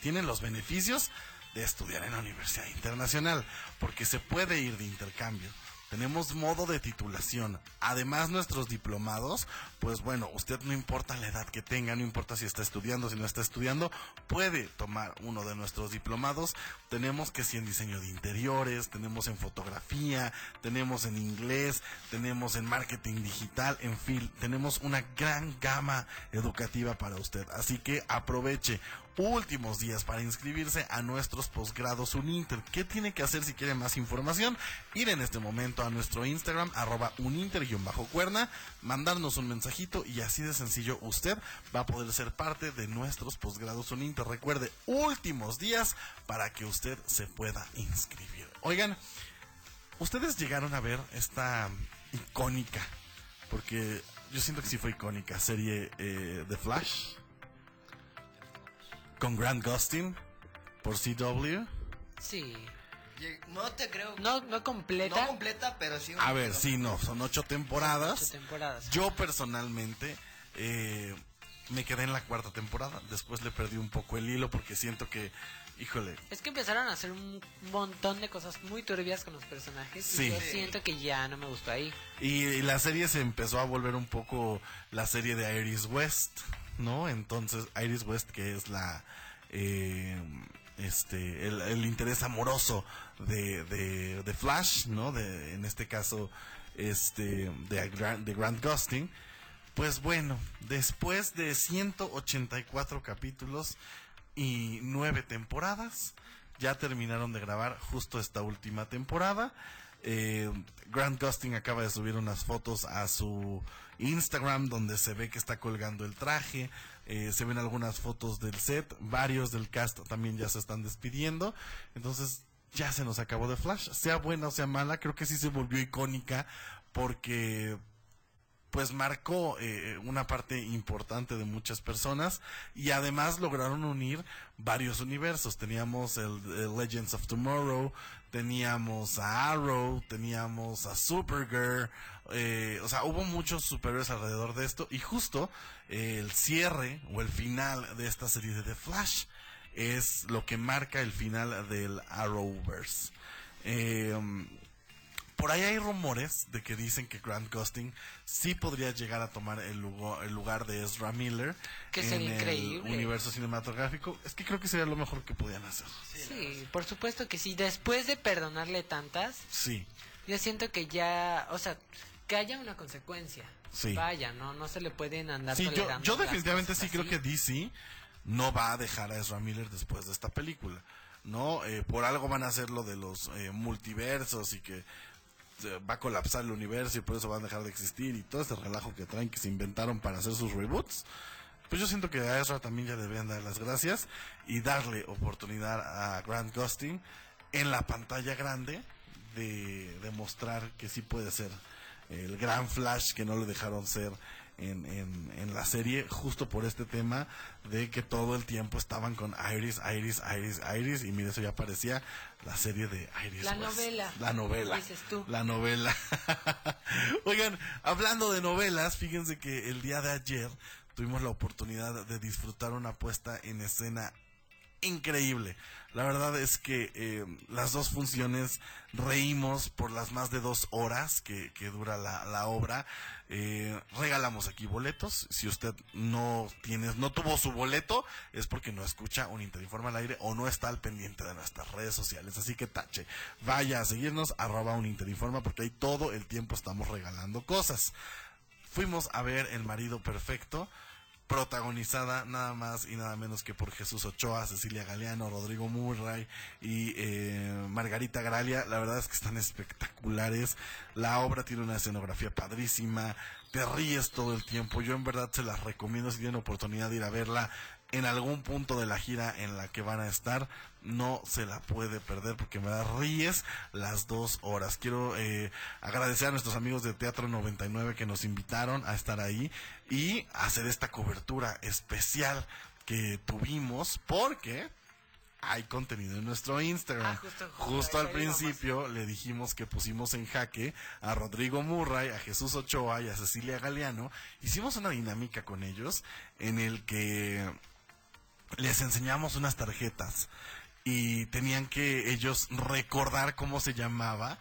tienen los beneficios de estudiar en la Universidad Internacional, porque se puede ir de intercambio. Tenemos modo de titulación. Además, nuestros diplomados, pues bueno, usted no importa la edad que tenga, no importa si está estudiando, si no está estudiando, puede tomar uno de nuestros diplomados. Tenemos que si en diseño de interiores, tenemos en fotografía, tenemos en inglés, tenemos en marketing digital, en fin, tenemos una gran gama educativa para usted. Así que aproveche últimos días para inscribirse a nuestros posgrados Uninter. ¿Qué tiene que hacer si quiere más información? Ir en este momento a nuestro Instagram, arroba uninter-cuerna, mandarnos un mensajito y así de sencillo usted va a poder ser parte de nuestros posgrados Uninter. Recuerde, últimos días para que usted se pueda inscribir. Oigan, ustedes llegaron a ver esta icónica, porque yo siento que sí fue icónica, serie eh, The Flash con Grant Gustin por CW. Sí. No te creo. No, no completa. No completa, pero sí. A ver, sí, no, son ocho temporadas. Ocho temporadas. Yo personalmente eh, me quedé en la cuarta temporada. Después le perdí un poco el hilo porque siento que híjole, Es que empezaron a hacer un montón de cosas muy turbias con los personajes. Sí. Y yo siento que ya no me gustó ahí. Y, y la serie se empezó a volver un poco la serie de Iris West, ¿no? Entonces, Iris West, que es la. eh, este, el, interés amoroso de, de, Flash, ¿no? De, en este caso, este, de, de Grant Gustin. Pues bueno, después de 184 capítulos y 9 temporadas, ya terminaron de grabar justo esta última temporada. Eh, Grant Gustin acaba de subir unas fotos a su Instagram donde se ve que está colgando el traje. Eh, se ven algunas fotos del set. Varios del cast también ya se están despidiendo. Entonces ya se nos acabó de Flash. Sea buena o sea mala, creo que sí se volvió icónica porque pues marcó eh, una parte importante de muchas personas y además lograron unir varios universos. Teníamos el, Legends of Tomorrow, teníamos a Arrow, teníamos a Supergirl, eh, o sea, hubo muchos superhéroes alrededor de esto y justo eh, el cierre o el final de esta serie de The Flash es lo que marca el final del Arrowverse. Eh, por ahí hay rumores de que dicen que Grant Gustin sí podría llegar a tomar el lugar, el lugar de Ezra Miller Que en el increíble. universo cinematográfico. Es que creo que sería lo mejor que podían hacer. Sí, por supuesto que sí. Después de perdonarle tantas, Sí, yo siento que ya, o sea, que haya una consecuencia. Sí. Vaya, no, no se le pueden andar sí yo, tolerando yo las definitivamente sí creo que DC no va a dejar a Ezra Miller después de esta película. No, Eh, por algo van a hacer lo de los eh, multiversos y que va a colapsar el universo y por eso van a dejar de existir y todo ese relajo que traen que se inventaron para hacer sus reboots. Pues yo siento que a Ezra también ya deberían dar las gracias y darle oportunidad a Grant Gustin en la pantalla grande de demostrar que sí puede ser el gran Flash que no le dejaron ser en, en, en la serie justo por este tema de que todo el tiempo estaban con Iris, Iris, Iris, Iris y mira eso ya parecía la serie de Iris La West. novela. la novela Dices tú. la novela oigan hablando de novelas fíjense que el día de ayer tuvimos la oportunidad de disfrutar una puesta en escena increíble. La verdad es que eh, las dos funciones reímos por las más de dos horas que, que dura la, la obra. Eh, regalamos aquí boletos. Si usted no tiene, no tuvo su boleto, es porque no escucha un Interinforma al aire o no está al pendiente de nuestras redes sociales. Así que tache, vaya a seguirnos, arroba un Interinforma, porque ahí todo el tiempo estamos regalando cosas. Fuimos a ver El marido perfecto protagonizada nada más y nada menos que por Jesús Ochoa, Cecilia Galeano, Rodrigo Murray y eh, Margarita Gralia. La verdad es que están espectaculares. La obra tiene una escenografía padrísima. Te ríes todo el tiempo. Yo en verdad se las recomiendo si tienen oportunidad de ir a verla en algún punto de la gira en la que van a estar. No se la puede perder porque me da ríes las dos horas. Quiero eh, agradecer a nuestros amigos de Teatro 99 que nos invitaron a estar ahí y hacer esta cobertura especial que tuvimos porque hay contenido en nuestro Instagram. Ah, justo- Justo al principio le dijimos que pusimos en jaque a Rodrigo Murray, a Jesús Ochoa y a Cecilia Galeano. Hicimos una dinámica con ellos en el que les enseñamos unas tarjetas y tenían que ellos recordar cómo se llamaba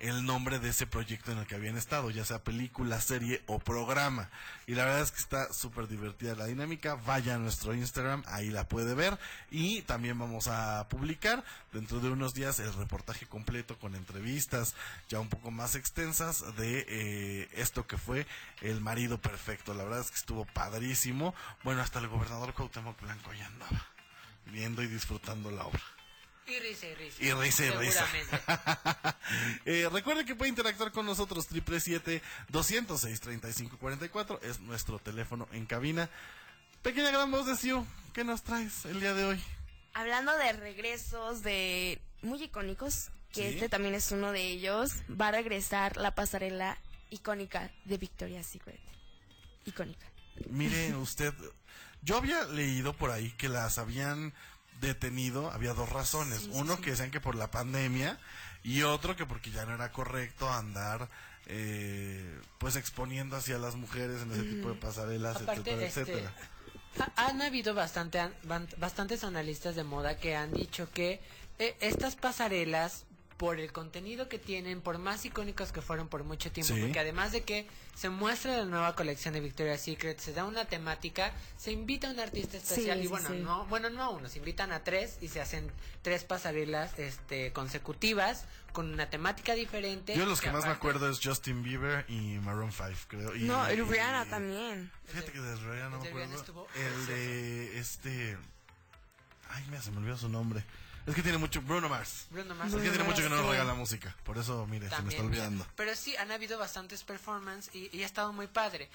el nombre de ese proyecto en el que habían estado, ya sea película, serie o programa. Y la verdad es que está súper divertida la dinámica. Vaya a nuestro Instagram, ahí la puede ver. Y también vamos a publicar dentro de unos días el reportaje completo con entrevistas ya un poco más extensas de eh, esto que fue El Marido Perfecto. La verdad es que estuvo padrísimo. Bueno, hasta el gobernador Cuauhtémoc Blanco ya andaba viendo y disfrutando la obra. Y risa y risa. Y risa y risa. Eh, recuerde que puede interactuar con nosotros, 777-206-3544 es nuestro teléfono en cabina. Pequeña gran voz de Siu, ¿qué nos traes el día de hoy? Hablando de regresos de muy icónicos, que Sí. este también es uno de ellos, va a regresar la pasarela icónica de Victoria's Secret. Icónica. Mire usted, yo había leído por ahí que las habían detenido, había dos razones. Uno que decían que por la pandemia y otro que porque ya no era correcto andar eh, pues exponiendo hacia las mujeres en ese tipo de pasarelas, Aparte, etcétera, este, etcétera. Ha- Han habido bastante, bastantes analistas de moda que han dicho que eh, estas pasarelas, por el contenido que tienen, por más icónicos que fueron por mucho tiempo, Sí. porque además de que se muestra la nueva colección de Victoria's Secret, se da una temática, se invita a un artista especial Sí, y bueno, sí. no, bueno, no a uno, se invitan a tres y se hacen tres pasarelas este, consecutivas con una temática diferente. Yo los que más me acuerdo es Justin Bieber y Maroon 5, creo. Y, No, el y- Rihanna también. Fíjate que de Rihanna no el me acuerdo. estuvo El de este... Ay, mira, se me olvidó su nombre. Es que tiene mucho... Bruno Mars. Bruno Mars. Es que tiene mucho que no nos sí. regala música. Por eso, mire, se me está olvidando. Pero sí, han habido bastantes performances y, y ha estado muy padre.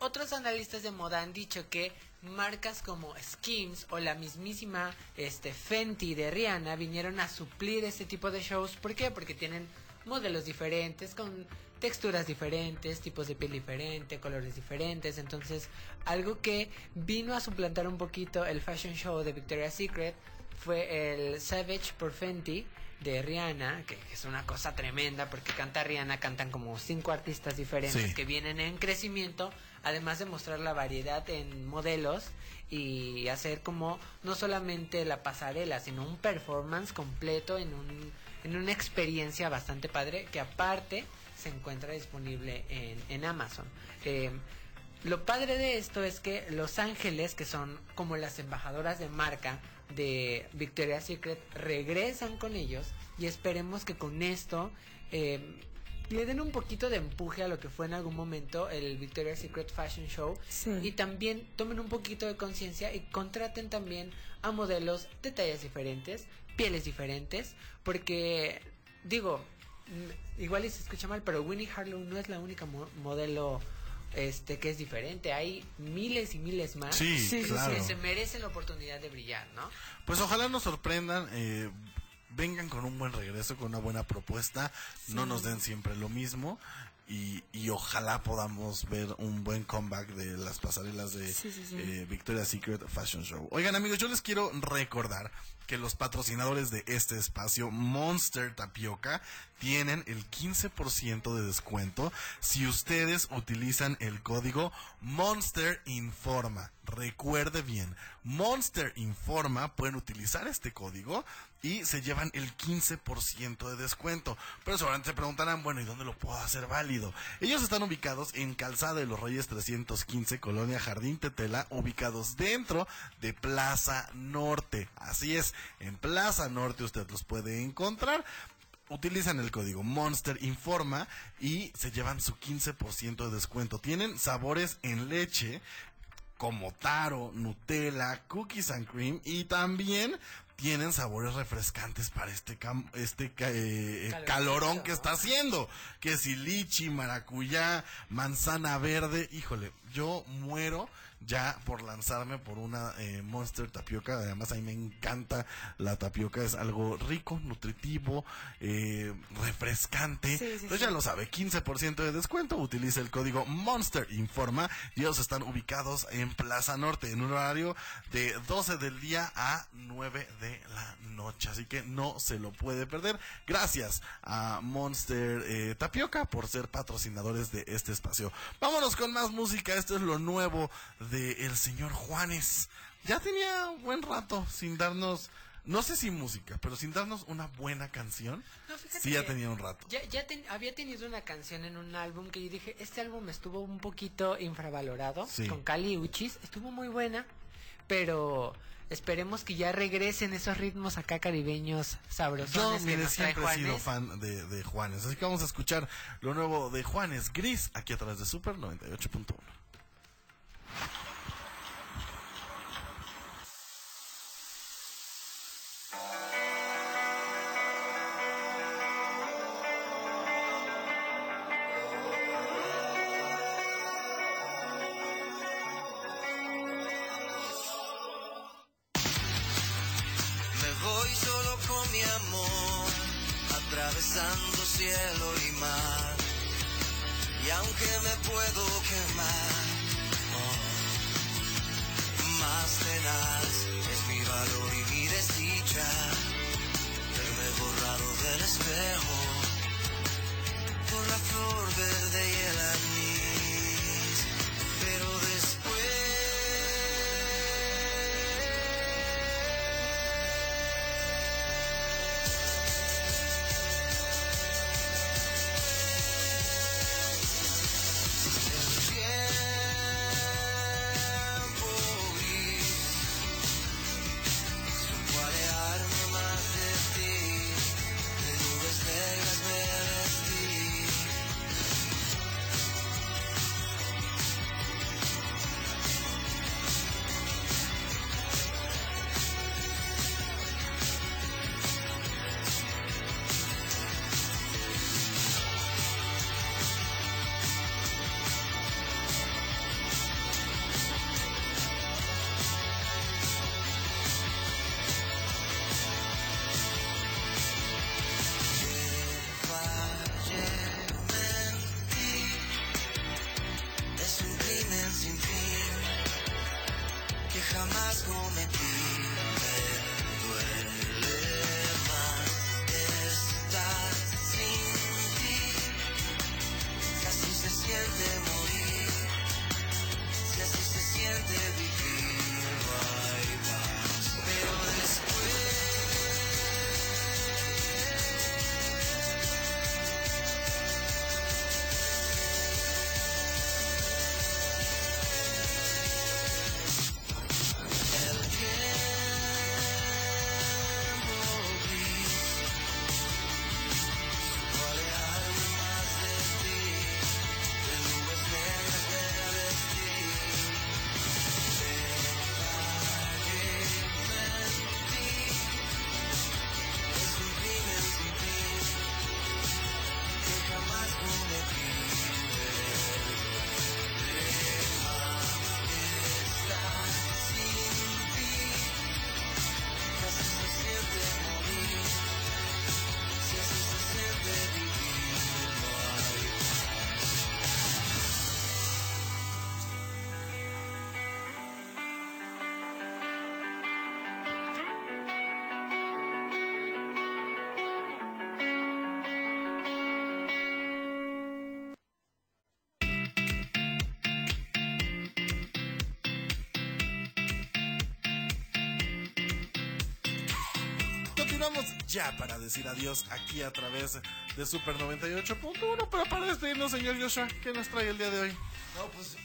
Otros analistas de moda han dicho que marcas como Skims o la mismísima este, Fenty de Rihanna vinieron a suplir este tipo de shows. ¿Por qué? Porque tienen modelos diferentes, con texturas diferentes, tipos de piel diferente, colores diferentes. Entonces, algo que vino a suplantar un poquito el fashion show de Victoria's Secret fue el Savage por Fenty de Rihanna, que, que es una cosa tremenda porque canta Rihanna, cantan como cinco artistas diferentes Sí. que vienen en crecimiento, además de mostrar la variedad en modelos y hacer como no solamente la pasarela, sino un performance completo en un en una experiencia bastante padre que aparte se encuentra disponible en, en Amazon. Eh, lo padre de esto es que Los Ángeles, que son como las embajadoras de marca de Victoria's Secret, regresan con ellos y esperemos que con esto eh, le den un poquito de empuje a lo que fue en algún momento el Victoria's Secret Fashion Show y también tomen un poquito de conciencia y contraten también a modelos de tallas diferentes, pieles diferentes, porque digo, mm, igual y se escucha mal, pero Winnie Harlow no es la única mo- modelo este que es diferente, hay miles y miles más Sí, Sí, claro. que se merecen la oportunidad de brillar, ¿no? Pues ojalá nos sorprendan, eh, vengan con un buen regreso, con una buena propuesta, no nos den siempre lo mismo y, y ojalá podamos ver un buen comeback de las pasarelas de sí. eh, Victoria's Secret Fashion Show. Oigan amigos, yo les quiero recordar que los patrocinadores de este espacio, Monster Tapioca, tienen el 15% de descuento si ustedes utilizan el código Monster Informa. Recuerde bien, Monster Informa pueden utilizar este código y se llevan el 15% de descuento. Pero seguramente se preguntarán, bueno, ¿y dónde lo puedo hacer válido? Ellos están ubicados en Calzada de los Reyes 315, Colonia Jardín Tetela, ubicados dentro de Plaza Norte. Así es, en Plaza Norte usted los puede encontrar utilizan el código Monster Informa y se llevan su 15% de descuento. Tienen sabores en leche como taro, Nutella, cookies and cream y también tienen sabores refrescantes para este cam- este eh, Calorcito, calorón que está haciendo. Que si lichi, maracuyá, manzana verde, híjole, yo muero ya por lanzarme por una eh, Monster Tapioca. Además, a mí me encanta la tapioca, es algo rico, nutritivo, eh, refrescante. Sí, sí, Entonces sí. ya lo sabe, 15% de descuento. Utilice el código Monster Informa. Y ellos están ubicados en Plaza Norte, en un horario de 12 del día a 9 de la noche. Así que no se lo puede perder. Gracias a Monster eh, Tapioca por ser patrocinadores de este espacio. Vámonos con más música. Esto es lo nuevo de el señor Juanes. Ya tenía un buen rato sin darnos, no sé si música, pero sin darnos una buena canción. No, Sí, ya tenía un rato. Ya, ya ten- había tenido una canción en un álbum que yo dije, este álbum estuvo un poquito infravalorado, Sí. con Cali Uchis, estuvo muy buena, pero esperemos que ya regresen esos ritmos acá caribeños sabrosos. Yo, mire, siempre he sido fan de, de Juanes. Así que vamos a escuchar lo nuevo de Juanes Gris aquí a través de Super 98.1. eyes Continuamos ya para decir adiós aquí a través de Super 98.1. Pero para despedirnos, señor Joshua, ¿qué nos trae el día de hoy? No, pues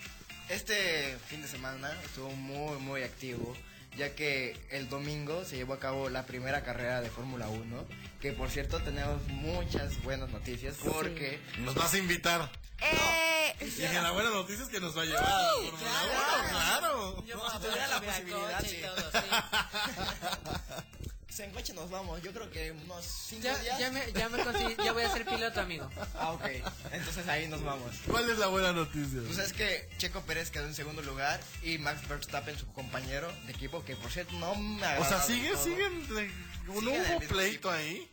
este fin de semana estuvo muy, muy activo, ya que el domingo se llevó a cabo la primera carrera de Fórmula 1, que por cierto tenemos muchas buenas noticias porque... Nos vas a invitar. Eh, Y que la buena noticia es que nos va a llevar a la Fórmula 1, claro. Yo si tuviera la posibilidad, sí. Se en coche nos vamos, yo creo que unos 5 Ya, días. ya, me, ya me conseguí, ya voy a ser piloto, amigo. Ah, ok. Entonces ahí nos vamos. ¿Cuál es la buena noticia? Pues es que Checo Pérez quedó en segundo lugar y Max Verstappen, su compañero de equipo, que por cierto no me O agrada sea, del ¿sigue, todo. siguen? ¿No Siguen el hubo pleito ahí?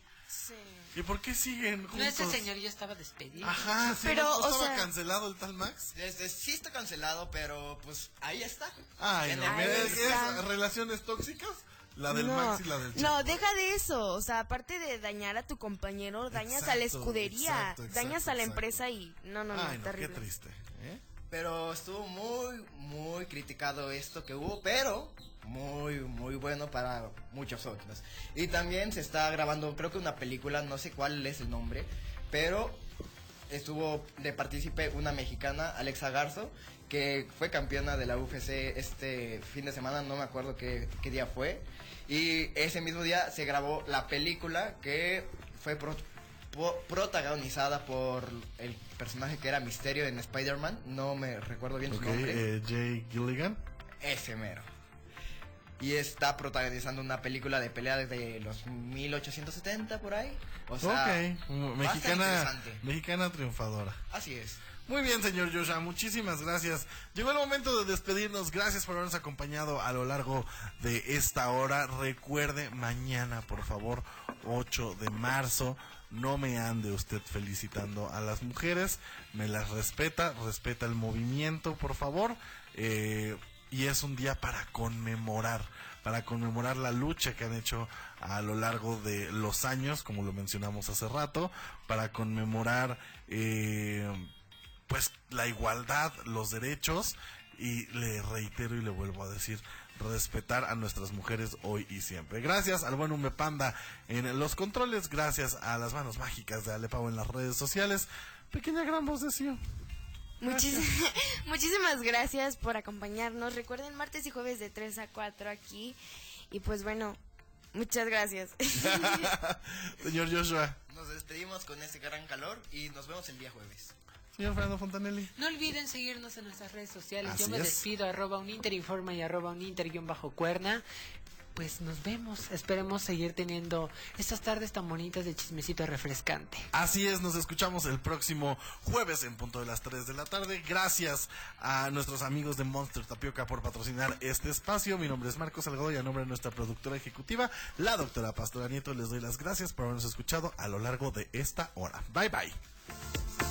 ¿Y por qué siguen juntos? No, ese señor ya estaba despedido. Ajá, sí, Pero, ¿no o estaba sea- cancelado el tal Max? Desde, sí está cancelado, pero pues ahí está. Ay, En no, el- es relaciones tóxicas, la del no, Max y la del Checo. no, deja de eso. O sea, aparte de dañar a tu compañero, dañas a la escudería, exacto, exacto, dañas a la empresa y no, no, no, Ay, no, qué terrible. triste. ¿eh? Pero estuvo muy, muy criticado esto que hubo, pero muy, muy bueno para muchos otros. Y también se está grabando, creo que una película, no sé cuál es el nombre, pero estuvo de partícipe una mexicana, Alexa Garzo, que fue campeona de la UFC este fin de semana, no me acuerdo qué, qué día fue. Y ese mismo día se grabó la película que fue pro- po- protagonizada por el personaje que era Misterio en Spider-Man, no me recuerdo bien su nombre. eh, Jay Gilligan. Ese mero. Y está protagonizando una película de pelea desde los 1870 por ahí. O sea, mexicana, mexicana triunfadora. Así es. Muy bien, señor Joshua, muchísimas gracias. Llegó el momento de despedirnos. Gracias por habernos acompañado a lo largo de esta hora. Recuerde, mañana, por favor, 8 de marzo, no me ande usted felicitando a las mujeres. Me las respeta, respeta el movimiento, por favor. Eh, y es un día para conmemorar, para conmemorar la lucha que han hecho a lo largo de los años, como lo mencionamos hace rato, para conmemorar eh, pues la igualdad, los derechos y le reitero y le vuelvo a decir respetar a nuestras mujeres hoy y siempre. Gracias al buen Ume Panda en los controles, gracias a las manos mágicas de Alepao en las redes sociales. Pequeña gran voz de Sion. Muchis- muchísimas gracias por acompañarnos. Recuerden martes y jueves de 3 a 4 aquí. Y pues bueno, muchas gracias. Señor Joshua. Nos despedimos con ese gran calor y nos vemos el día jueves. Señor Fernando Fontanelli. No olviden seguirnos en nuestras redes sociales. Así Yo me es. despido, arroba un interinforma y arroba un inter guion bajo cuerna. Pues nos vemos. Esperemos seguir teniendo estas tardes tan bonitas de chismecito refrescante. Así es, nos escuchamos el próximo jueves en punto de las 3 de la tarde. Gracias a nuestros amigos de Monster Tapioca por patrocinar este espacio. Mi nombre es Marcos Salgado y a nombre de nuestra productora ejecutiva, la doctora Pastora Nieto, les doy las gracias por habernos escuchado a lo largo de esta hora. Bye bye.